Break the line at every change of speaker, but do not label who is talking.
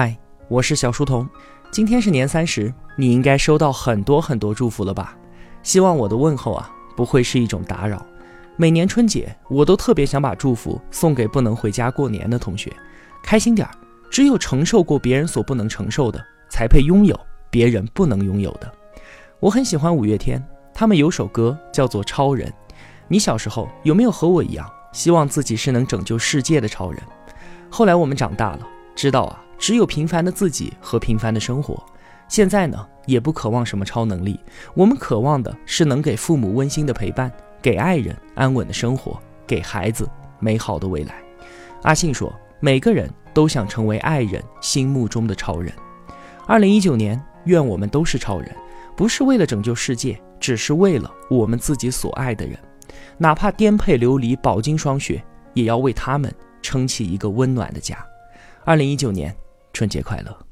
嗨，我是小书童。今天是年三十，你应该收到很多很多祝福了吧？希望我的问候啊不会是一种打扰。每年春节，我都特别想把祝福送给不能回家过年的同学。开心点儿，只有承受过别人所不能承受的，才配拥有别人不能拥有的。我很喜欢五月天，他们有首歌叫做《超人》。你小时候有没有和我一样，希望自己是能拯救世界的超人？后来我们长大了，知道啊，只有平凡的自己和平凡的生活。现在呢，也不渴望什么超能力，我们渴望的是能给父母温馨的陪伴，给爱人安稳的生活，给孩子美好的未来。阿信说，每个人都想成为爱人心目中的超人。二零一九年，愿我们都是超人，不是为了拯救世界，只是为了我们自己所爱的人。哪怕颠沛流离、饱经霜雪，也要为他们撑起一个温暖的家。二零一九年，春节快乐！